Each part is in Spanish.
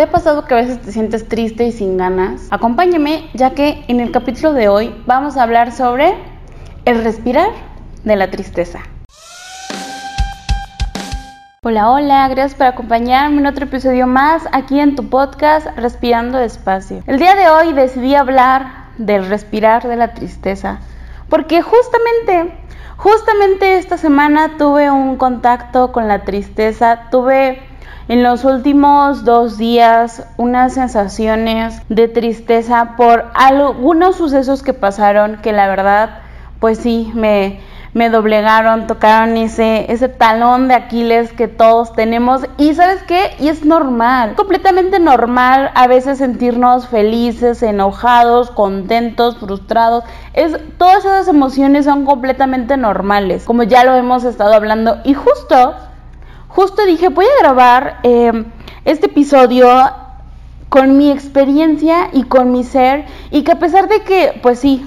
¿Te ha pasado que a veces te sientes triste y sin ganas? Acompáñame ya que en el capítulo de hoy vamos a hablar sobre el respirar de la tristeza. Hola, hola, gracias por acompañarme en otro episodio más aquí en tu podcast Respirando Despacio. El día de hoy decidí hablar del respirar de la tristeza porque justamente, justamente esta semana tuve un contacto con la tristeza, tuve en los últimos dos días unas sensaciones de tristeza por algunos sucesos que pasaron que la verdad pues sí me, me doblegaron, tocaron ese, ese talón de Aquiles que todos tenemos. Y sabes qué? Y es normal, completamente normal a veces sentirnos felices, enojados, contentos, frustrados. Es, todas esas emociones son completamente normales, como ya lo hemos estado hablando. Y justo justo dije, voy a grabar em, este episodio con mi experiencia y con mi ser y que a pesar de que, pues sí,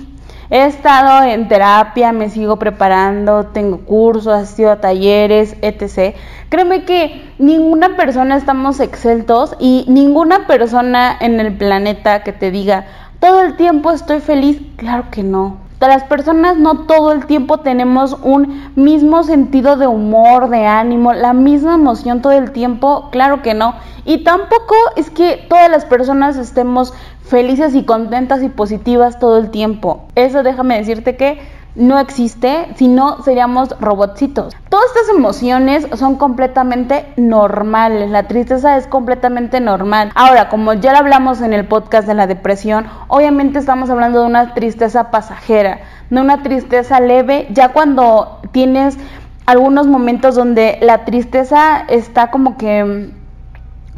he estado en terapia, me sigo preparando, tengo cursos, asistido a talleres, etc. Créeme que ninguna persona estamos exceltos y ninguna persona en el planeta que te diga, todo el tiempo estoy feliz, claro que no las personas no todo el tiempo tenemos un mismo sentido de humor, de ánimo, la misma emoción todo el tiempo, claro que no. Y tampoco es que todas las personas estemos felices y contentas y positivas todo el tiempo. Eso déjame decirte que no existe, si no seríamos robotcitos. Todas estas emociones son completamente normales, la tristeza es completamente normal. Ahora, como ya lo hablamos en el podcast de la depresión, obviamente estamos hablando de una tristeza pasajera, de una tristeza leve, ya cuando tienes algunos momentos donde la tristeza está como que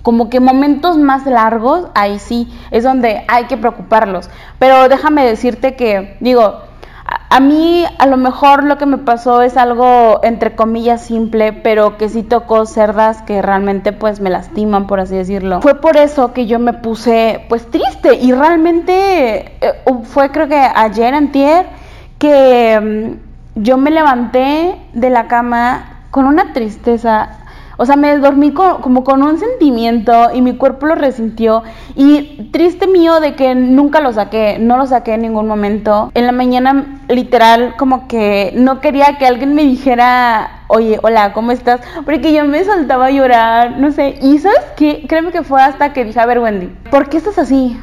como que momentos más largos, ahí sí es donde hay que preocuparlos. Pero déjame decirte que, digo, a mí a lo mejor lo que me pasó es algo entre comillas simple, pero que sí tocó cerdas que realmente pues me lastiman, por así decirlo. Fue por eso que yo me puse pues triste y realmente eh, fue creo que ayer, antier, que mm, yo me levanté de la cama con una tristeza o sea, me dormí como con un sentimiento y mi cuerpo lo resintió. Y triste mío de que nunca lo saqué, no lo saqué en ningún momento. En la mañana, literal, como que no quería que alguien me dijera, oye, hola, ¿cómo estás? Porque yo me soltaba a llorar, no sé. Y ¿sabes qué? Créeme que fue hasta que dije, a ver, Wendy, ¿por qué estás así?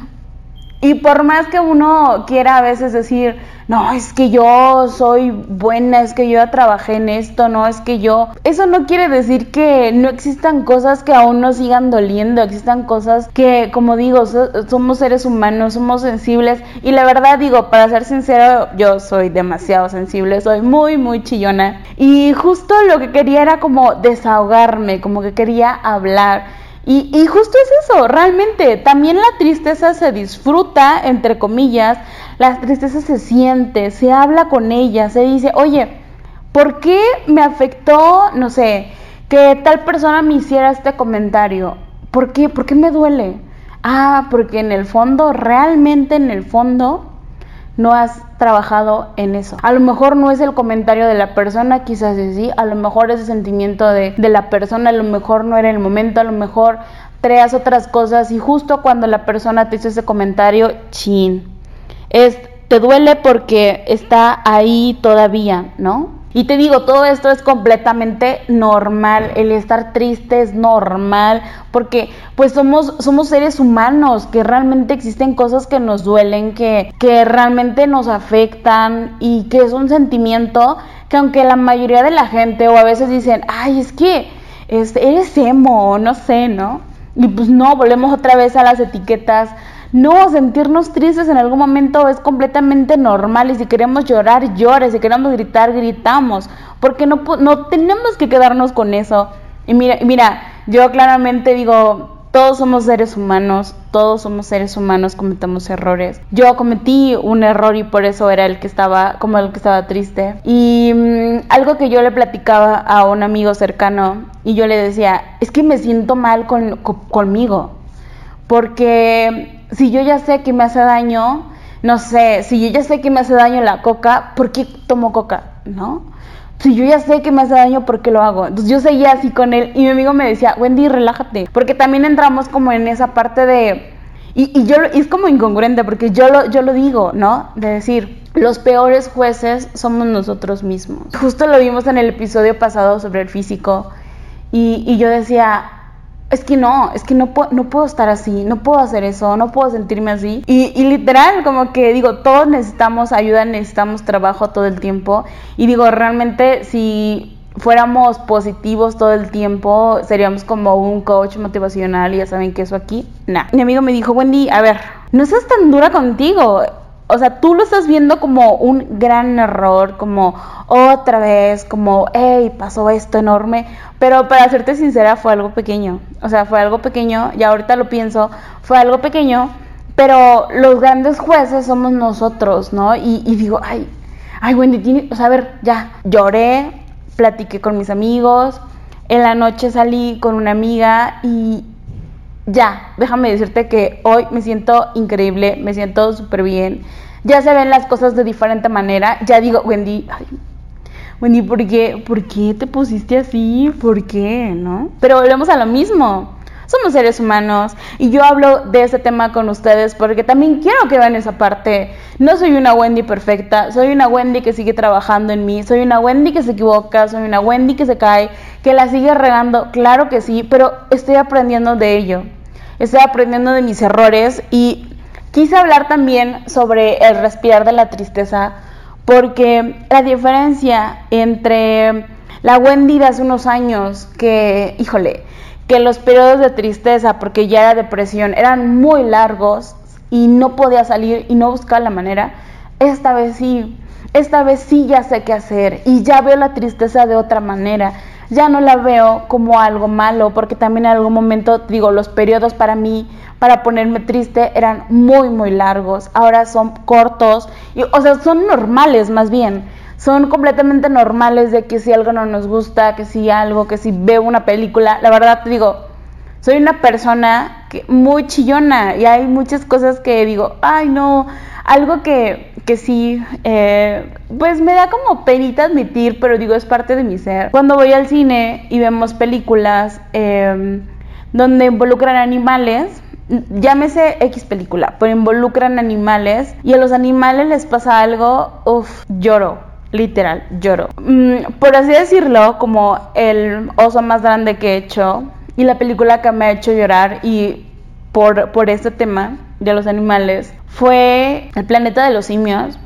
Y por más que uno quiera a veces decir, no, es que yo soy buena, es que yo ya trabajé en esto, no, es que yo... Eso no quiere decir que no existan cosas que aún nos sigan doliendo, existan cosas que, como digo, somos seres humanos, somos sensibles. Y la verdad digo, para ser sincero, yo soy demasiado sensible, soy muy, muy chillona. Y justo lo que quería era como desahogarme, como que quería hablar. Y, justo es eso, realmente, también la tristeza se disfruta, entre comillas, la tristeza se siente, se habla con ella, se dice, oye, ¿por qué me afectó, no sé, que tal persona me hiciera este comentario? ¿Por qué? ¿Por qué me duele? Ah, porque en el fondo, realmente en el fondo, no has trabajado en eso. A lo mejor no es el comentario de la persona, quizás sí, a lo mejor ese sentimiento de, la persona, a lo mejor no era el momento, a lo mejor creas otras cosas y justo cuando la persona te hizo ese comentario, chin, es, te duele porque está ahí todavía, ¿no? Y te digo, todo esto es completamente normal, el estar triste es normal, porque pues somos, somos seres humanos, que realmente existen cosas que nos duelen, que, que realmente nos afectan y que es un sentimiento que aunque la mayoría de la gente o a veces dicen, ay, es que este, eres emo, no sé, ¿no? Y pues no, volvemos otra vez a las etiquetas no, sentirnos tristes en algún momento es completamente normal y si queremos llorar, llore, si queremos gritar, gritamos, porque no, no tenemos que quedarnos con eso. Y mira, mira, yo claramente digo, todos somos seres humanos, todos somos seres humanos, cometemos errores. Yo cometí un error y por eso era el que estaba, como el que estaba triste. Y mm, algo que yo le platicaba a un amigo cercano y yo le decía, es que me siento mal con, conmigo, porque si yo ya sé que me hace daño, no sé, si yo ya sé que me hace daño la coca, ¿por qué tomo coca? ¿No? Si yo ya sé que me hace daño, ¿por qué lo hago? Entonces yo seguía así con él y mi amigo me decía, Wendy, relájate. Porque también entramos como en esa parte de... Y, y yo y es como incongruente porque yo lo, yo lo digo, ¿no? De decir, los peores jueces somos nosotros mismos. Justo lo vimos en el episodio pasado sobre el físico y, y yo decía, es que no, es que no, puedo estar así, no puedo hacer eso, no puedo sentirme así. Y, y, literal, como que digo, todos necesitamos ayuda, necesitamos trabajo todo el tiempo. Y digo, realmente si fuéramos positivos todo el tiempo, seríamos como un coach motivacional y ya saben que eso aquí, nada. Mi amigo me dijo, Wendy, a ver, no seas tan dura contigo o sea, tú lo estás viendo como un gran error, como otra vez, como, hey, pasó esto enorme, pero para serte sincera fue algo pequeño, o sea, fue algo pequeño, y ahorita lo pienso, fue algo pequeño, pero los grandes jueces somos nosotros, ¿no? Y, digo, ay, ay, Wendy, tiene, o sea, a ver, ya, lloré, platiqué con mis amigos, en la noche salí con una amiga y, ya, déjame decirte que hoy me siento increíble, me siento súper bien. Ya se ven las cosas de diferente manera. Ya digo, Wendy, ay, Wendy, ¿por qué, ¿por qué te pusiste así? ¿Por qué? ¿No? Pero volvemos a lo mismo. Somos seres humanos y yo hablo de ese tema con ustedes porque también quiero que vean esa parte. No soy una Wendy perfecta, soy una Wendy que sigue trabajando en mí, soy una Wendy que se equivoca, soy una Wendy que se cae, que la sigue regando, claro que sí, pero estoy aprendiendo de ello. Estoy aprendiendo de mis errores y quise hablar también sobre el respirar de la tristeza porque la diferencia entre la Wendy de hace unos años que, híjole, que los periodos de tristeza, porque ya era depresión, eran muy largos y no podía salir y no buscaba la manera, esta vez sí, esta vez sí ya sé qué hacer y ya veo la tristeza de otra manera. Ya no la veo como algo malo, porque también en algún momento, digo, los periodos para mí, para ponerme triste, eran muy, muy largos. Ahora son cortos, y, o sea, son normales más bien son completamente normales de que si algo no nos gusta, que si algo, que si veo una película, la verdad te digo, soy una persona que, muy chillona y hay muchas cosas que digo, ay no, algo que, que sí, eh, pues me da como penita admitir, pero digo, es parte de mi ser. Cuando voy al cine y vemos películas em, donde involucran animales, llámese X película, pero involucran animales y a los animales les pasa algo, uff, lloro literal, lloro. Mm, por así decirlo, como el oso más grande que he hecho y la película que me ha hecho llorar y por, por este tema de los animales fue El planeta de los simios.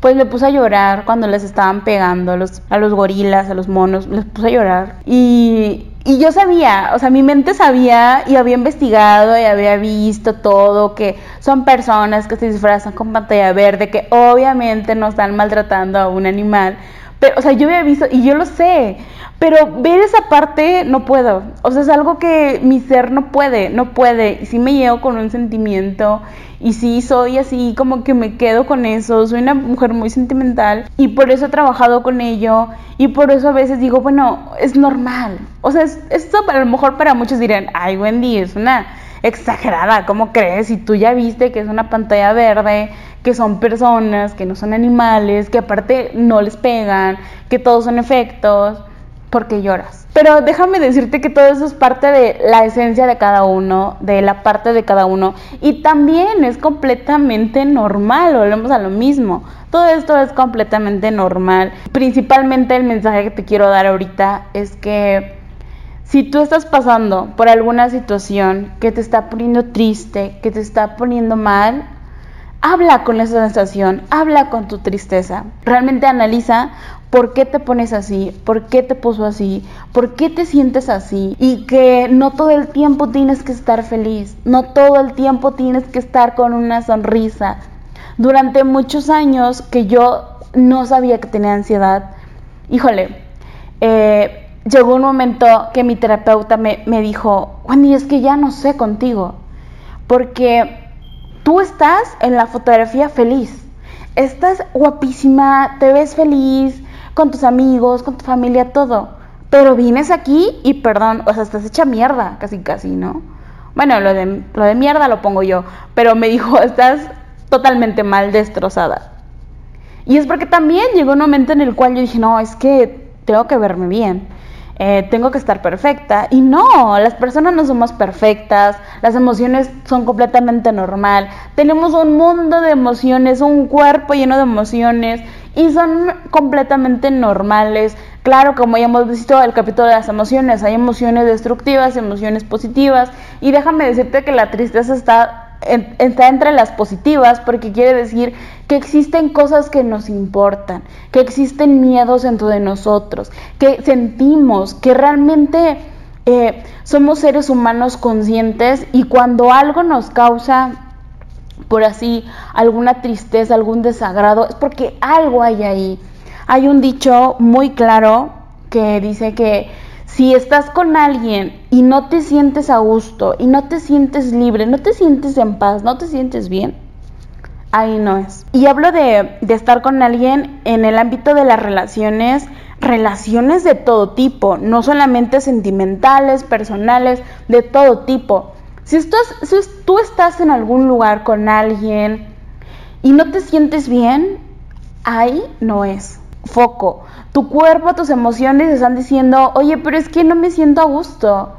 Pues me puse a llorar cuando les estaban pegando a los, a los gorilas, a los monos, les puse a llorar. Y y yo sabía, o sea, mi mente sabía y había investigado y había visto todo, que son personas que se disfrazan con pantalla verde, que obviamente no están maltratando a un animal. O sea, yo había visto y yo lo sé, pero ver esa parte no puedo. O sea, es algo que mi ser no puede, no puede. Y sí me llevo con un sentimiento y sí soy así como que me quedo con eso. Soy una mujer muy sentimental y por eso he trabajado con ello y por eso a veces digo, bueno, es normal. O sea, esto a lo mejor para muchos dirán, ay Wendy, es una exagerada, ¿cómo crees? Si tú ya viste que es una pantalla verde, que son personas, que no son animales, que aparte no les pegan, que todos son efectos porque lloras. Pero déjame decirte que todo eso es parte de la esencia de cada uno, de la parte de cada uno. Y también es completamente normal, volvemos a lo mismo. Todo esto es completamente normal. Principalmente el mensaje que te quiero dar ahorita es que si tú estás pasando por alguna situación que te está poniendo triste, que te está poniendo mal, habla con esa sensación, habla con tu tristeza. Realmente analiza por qué te pones así, por qué te puso así, por qué te sientes así y que no todo el tiempo tienes que estar feliz, no todo el tiempo tienes que estar con una sonrisa. Durante muchos años que yo no sabía que tenía ansiedad, híjole, eh, llegó un momento que mi terapeuta me, me dijo, Wendy, es que ya no sé contigo, porque tú estás en la fotografía feliz, estás guapísima, te ves feliz, con tus amigos, con tu familia, todo. Pero vienes aquí y perdón, o sea, estás hecha mierda, casi casi, ¿no? Bueno, lo de, lo de mierda lo pongo yo, pero me dijo, estás totalmente mal destrozada. Y es porque también llegó un momento en el cual yo dije, no, es que tengo que verme bien. Eh, tengo que estar perfecta. Y no, las personas no somos perfectas, las emociones son completamente normal. Tenemos un mundo de emociones, un cuerpo lleno de emociones y son completamente normales. Claro, como ya hemos visto el capítulo de las emociones, hay emociones destructivas, emociones positivas. Y déjame decirte que la tristeza está está entre las positivas porque quiere decir que existen cosas que nos importan, que existen miedos dentro de nosotros, que sentimos, que realmente eh, somos seres humanos conscientes y cuando algo nos causa, por así, alguna tristeza, algún desagrado, es porque algo hay ahí. Hay un dicho muy claro que dice que si estás con alguien y no te sientes a gusto y no te sientes libre, no te sientes en paz, no te sientes bien, ahí no es. Y hablo de, estar con alguien en el ámbito de las relaciones, relaciones de todo tipo, no solamente sentimentales, personales, de todo tipo. Si, si tú estás en algún lugar con alguien y no te sientes bien, ahí no es foco. Tu cuerpo, tus emociones están diciendo, oye, pero es que no me siento a gusto.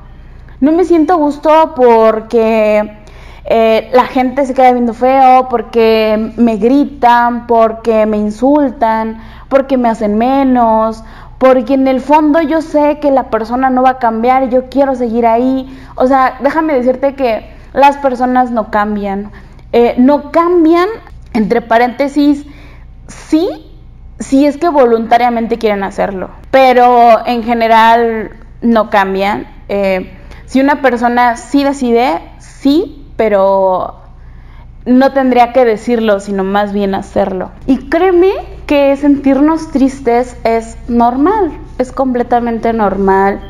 No me siento a gusto porque eh, la gente se queda viendo feo, porque me gritan, porque me insultan, porque me hacen menos, porque en el fondo yo sé que la persona no va a cambiar y yo quiero seguir ahí. O sea, déjame decirte que las personas no cambian. Eh, no cambian, entre paréntesis, sí si es que voluntariamente quieren hacerlo, pero en general no cambian. Eh, si una persona sí decide, sí, pero no tendría que decirlo, sino más bien hacerlo. Y créeme que sentirnos tristes es normal, es completamente normal.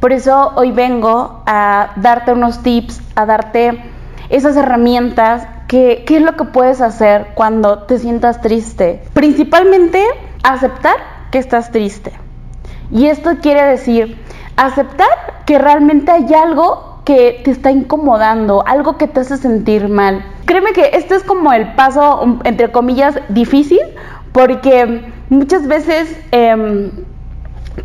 Por eso hoy vengo a darte unos tips, a darte esas herramientas ¿Qué, es lo que puedes hacer cuando te sientas triste? Principalmente aceptar que estás triste. Y esto quiere decir aceptar que realmente hay algo que te está incomodando, algo que te hace sentir mal. Créeme que este es como el paso, entre comillas, difícil, porque muchas veces eh,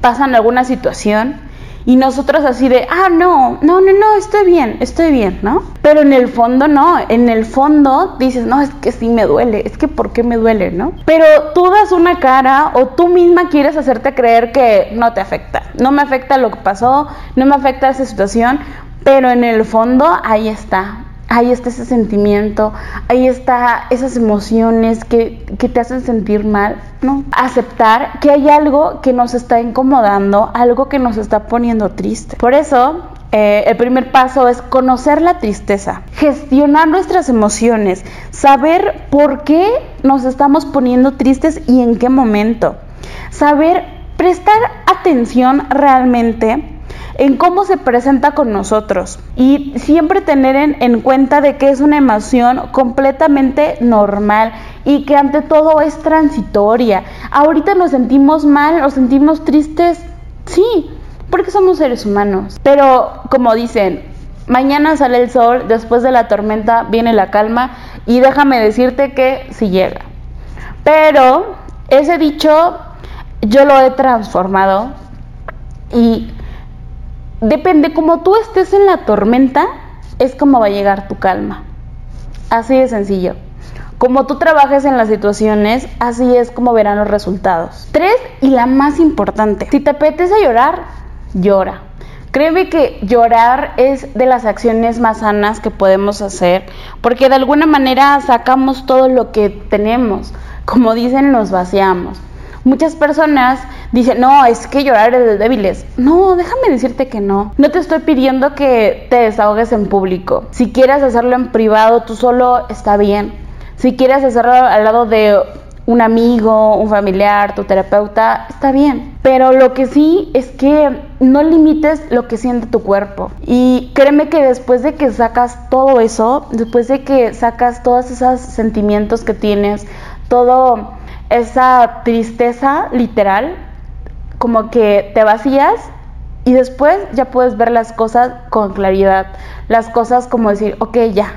pasan alguna situación y nosotros así de, ah, no, no, no, no, estoy bien, estoy bien, ¿no? Pero en el fondo no, en el fondo dices, no, es que sí me duele, es que ¿por qué me duele, no? Pero tú das una cara o tú misma quieres hacerte creer que no te afecta, no me afecta lo que pasó, no me afecta esa situación, pero en el fondo ahí está, ahí está ese sentimiento, ahí está esas emociones que, te hacen sentir mal, ¿no? Aceptar que hay algo que nos está incomodando, algo que nos está poniendo triste. Por eso, eh, el primer paso es conocer la tristeza, gestionar nuestras emociones, saber por qué nos estamos poniendo tristes y en qué momento. Saber prestar atención realmente en cómo se presenta con nosotros y siempre tener en, cuenta de que es una emoción completamente normal y que ante todo es transitoria. Ahorita nos sentimos mal, nos sentimos tristes, sí, porque somos seres humanos. Pero como dicen, mañana sale el sol, después de la tormenta viene la calma y déjame decirte que sí llega. Pero ese dicho yo lo he transformado y depende, como tú estés en la tormenta, es como va a llegar tu calma. Así de sencillo. Como tú trabajes en las situaciones, así es como verán los resultados. Tres, y la más importante, si te apetece llorar, llora. Créeme que llorar es de las acciones más sanas que podemos hacer, porque de alguna manera sacamos todo lo que tenemos. Como dicen, nos vaciamos. Muchas personas dicen, no, es que llorar es de débiles. No, déjame decirte que no. No te estoy pidiendo que te desahogues en público. Si quieres hacerlo en privado, tú solo está bien. Si quieres hacerlo al lado de un amigo, un familiar, tu terapeuta, está bien. Pero lo que sí es que no limites lo que siente tu cuerpo. Y créeme que después de que sacas todo eso, después de que sacas todos esos sentimientos que tienes, todo esa tristeza literal, como que te vacías y después ya puedes ver las cosas con claridad. Las cosas como decir, ok, ya,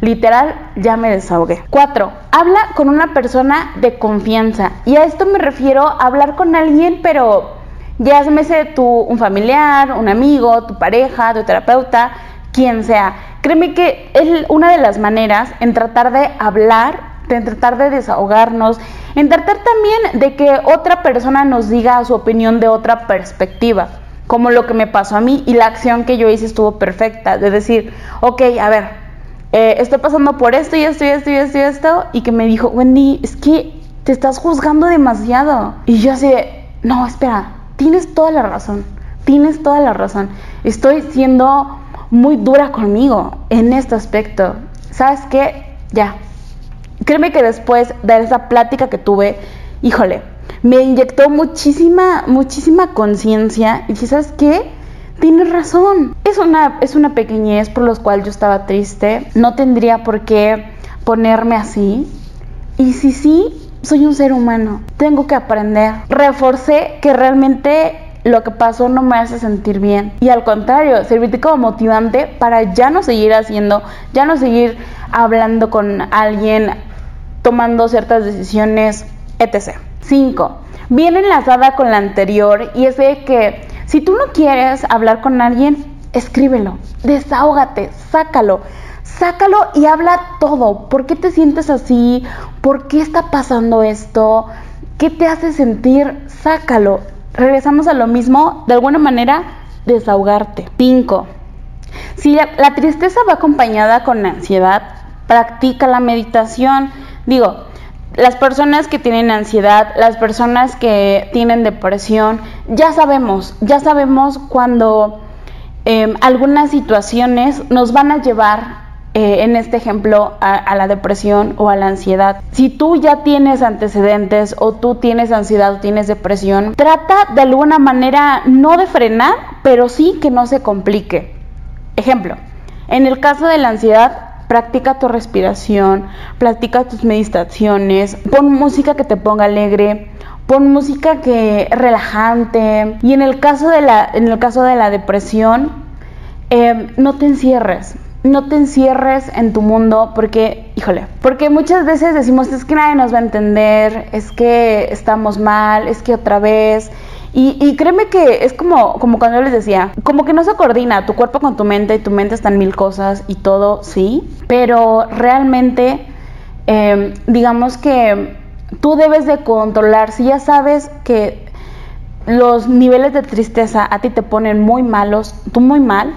literal, ya me desahogué. Cuatro, habla con una persona de confianza. Y a esto me refiero a hablar con alguien, pero Ya sé tú un familiar, un amigo, tu pareja, tu terapeuta, quien sea. Créeme que es una de las maneras en tratar de hablar, en tratar de desahogarnos, en tratar también de que otra persona nos diga su opinión de otra perspectiva, como lo que me pasó a mí y la acción que yo hice estuvo perfecta, de decir, ok, a ver, eh, estoy pasando por esto y esto y esto y esto y esto, y que me dijo, Wendy, es que te estás juzgando demasiado. Y yo así, no, espera, tienes toda la razón, tienes toda la razón. Estoy siendo muy dura conmigo en este aspecto. ¿Sabes qué? Ya. Créeme que después de esa plática que tuve, híjole, me inyectó muchísima, muchísima conciencia. Y ¿sabes qué? Tienes razón. Es una, es una pequeñez por la cual yo estaba triste. No tendría por qué ponerme así. Y si sí, soy un ser humano, tengo que aprender. Reforcé que realmente lo que pasó no me hace sentir bien. Y al contrario, servirte como motivante para ya no seguir haciendo, ya no seguir hablando con alguien, tomando ciertas decisiones, etc. 5. Viene enlazada con la anterior y es de que si tú no quieres hablar con alguien, escríbelo, desahógate, sácalo sácalo y habla todo. ¿Por qué te sientes así? ¿Por qué está pasando esto? ¿Qué te hace sentir? Sácalo. Regresamos a lo mismo, de alguna manera, desahogarte. 5. Si la, tristeza va acompañada con ansiedad, practica la meditación. Digo, las personas que tienen ansiedad, las personas que tienen depresión, ya sabemos, ya sabemos cuando em, algunas situaciones nos van a llevar eh, en este ejemplo, a, la depresión o a la ansiedad. Si tú ya tienes antecedentes o tú tienes ansiedad o tienes depresión, trata de alguna manera no de frenar, pero sí que no se complique. Ejemplo, en el caso de la ansiedad, practica tu respiración, practica tus meditaciones, pon música que te ponga alegre, pon música que relajante. Y en el caso de la, en el caso de la depresión, eh, no te encierres no te encierres en tu mundo porque, híjole, porque muchas veces decimos es que nadie nos va a entender, es que estamos mal, es que otra vez. Y, créeme que es como, como cuando yo les decía, como que no se coordina tu cuerpo con tu mente y tu mente están mil cosas y todo, sí, pero realmente em, digamos que tú debes de controlar, si ya sabes que los niveles de tristeza a ti te ponen muy malos, tú muy mal,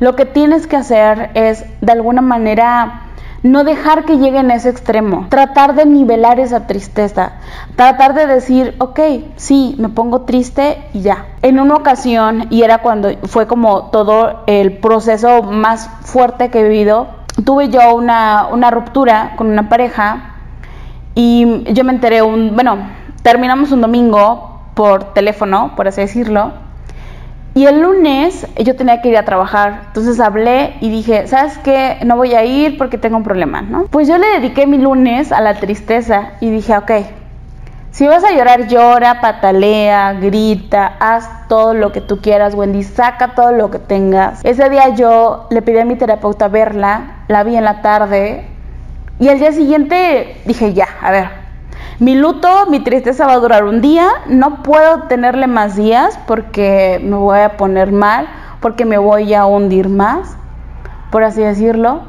lo que tienes que hacer es, de alguna manera, no dejar que llegue en ese extremo, tratar de nivelar esa tristeza, tratar de decir, ok, sí, me pongo triste y ya. En una ocasión, y era cuando fue como todo el proceso más fuerte que he vivido, tuve yo una, una ruptura con una pareja y yo me enteré un, bueno, terminamos un domingo por teléfono, por así decirlo, y el lunes yo tenía que ir a trabajar, entonces hablé y dije, ¿sabes qué? No voy a ir porque tengo un problema, ¿no? Pues yo le dediqué mi lunes a la tristeza y dije, ok, si vas a llorar, llora, patalea, grita, haz todo lo que tú quieras, Wendy, saca todo lo que tengas. Ese día yo le pedí a mi terapeuta verla, la vi en la tarde y al día siguiente dije, ya, a ver, mi luto, mi tristeza va a durar un día, no puedo tenerle más días porque me voy a poner mal, porque me voy a hundir más, por así decirlo.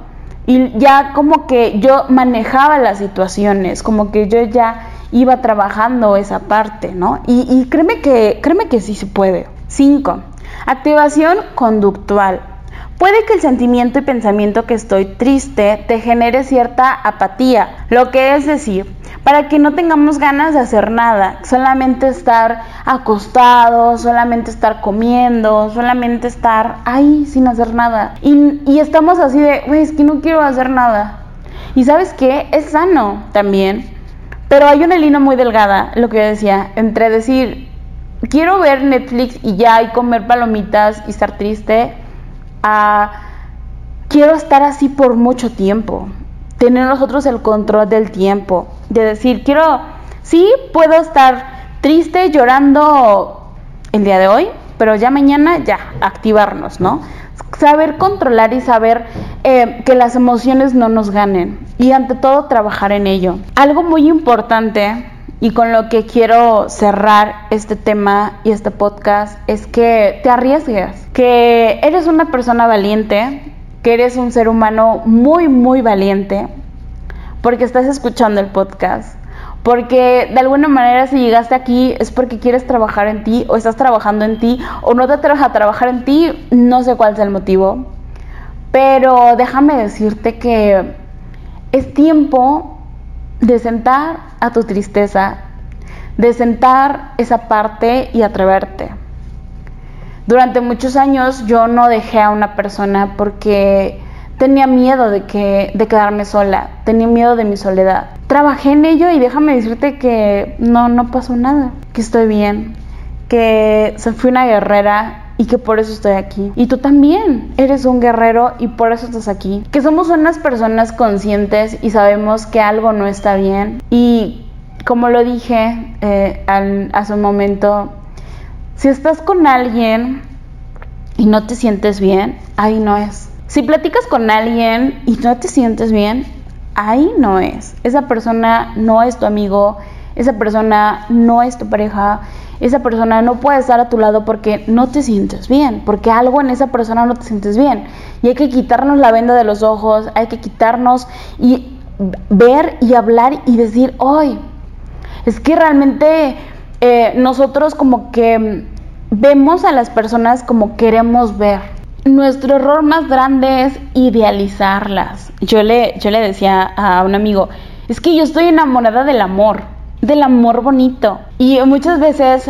Y ya como que yo manejaba las situaciones, como que yo ya iba trabajando esa parte, ¿no? Y, créeme, que, créeme que sí se puede. 5. Activación conductual. Puede que el sentimiento y pensamiento que estoy triste te genere cierta apatía, lo que es decir, para que no tengamos ganas de hacer nada, solamente estar acostados, solamente estar comiendo, solamente estar ahí sin hacer nada. Y, estamos así de, güey, es que no quiero hacer nada. Y sabes qué, es sano también, pero hay una línea muy delgada, lo que yo decía, entre decir, quiero ver Netflix y ya, y comer palomitas y estar triste, quiero estar así por mucho tiempo tener nosotros el control del tiempo, de decir, quiero, sí, puedo estar triste, llorando el día de hoy, pero ya mañana ya, activarnos, ¿no? Saber controlar y saber eh, que las emociones no nos ganen y ante todo trabajar en ello. Algo muy importante y con lo que quiero cerrar este tema y este podcast es que te arriesgues, que eres una persona valiente, que eres un ser humano muy, muy valiente, porque estás escuchando el podcast. Porque de alguna manera si llegaste aquí es porque quieres trabajar en ti o estás trabajando en ti o no te atreves a trabajar en ti, no sé cuál es el motivo. Pero déjame decirte que es tiempo de sentar a tu tristeza, de sentar esa parte y atreverte. Durante muchos años yo no dejé a una persona porque tenía miedo de, que, de quedarme sola, tenía miedo de mi soledad. Trabajé en ello y déjame decirte que no, no pasó nada, que estoy bien, que fui una guerrera y que por eso estoy aquí. Y tú también eres un guerrero y por eso estás aquí. Que somos unas personas conscientes y sabemos que algo no está bien. Y como lo dije eh, hace un momento, si estás con alguien y no te sientes bien, ahí no es. Si platicas con alguien y no te sientes bien, ahí no es. Esa persona no es tu amigo, esa persona no es tu pareja, esa persona no puede estar a tu lado porque no te sientes bien, porque algo en esa persona no te sientes bien. Y hay que quitarnos la venda de los ojos, hay que quitarnos y ver y hablar y decir, hoy, es que realmente eh, nosotros como que vemos a las personas como queremos ver. Nuestro error más grande es idealizarlas. Yo le, yo le decía a un amigo, es que yo estoy enamorada del amor del amor bonito. Y muchas veces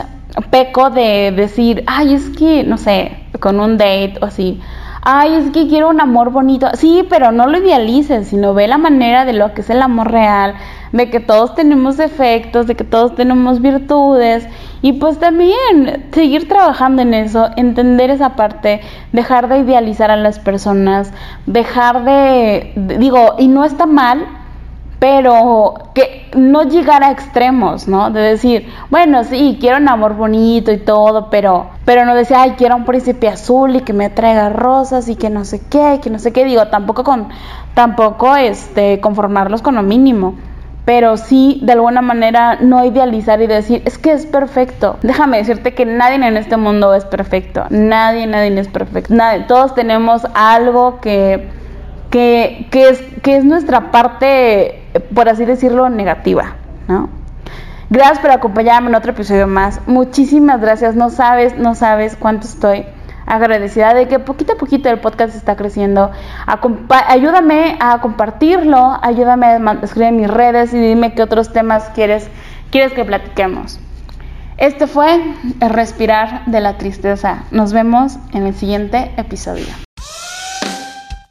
peco de decir, ay, es que, no sé, con un date o así, ay, es que quiero un amor bonito. Sí, pero no lo idealices, sino ve la manera de lo que es el amor real, de que todos tenemos defectos, de que todos tenemos virtudes y pues también seguir trabajando en eso, entender esa parte, dejar de idealizar a las personas, dejar de digo, y no está mal pero que no llegar a extremos, ¿no? De decir, bueno, sí, quiero un amor bonito y todo, pero, pero no decir, ay, quiero un príncipe azul y que me traiga rosas y que no sé qué, que no sé qué, digo, tampoco con, tampoco este, conformarlos con lo mínimo, pero sí de alguna manera no idealizar y decir, es que es perfecto. Déjame decirte que nadie en este mundo es perfecto, nadie, nadie es perfecto, todos tenemos algo que que, es, que es nuestra parte, por así decirlo, negativa, ¿no? Gracias por acompañarme en otro episodio más. Muchísimas gracias. No sabes, no sabes cuánto estoy agradecida de que poquito a poquito el podcast está creciendo. ayúdame a compartirlo, ayúdame a escribir en mis redes y dime qué otros temas quieres, quieres que platiquemos. Este fue el respirar de la tristeza. Nos vemos en el siguiente episodio.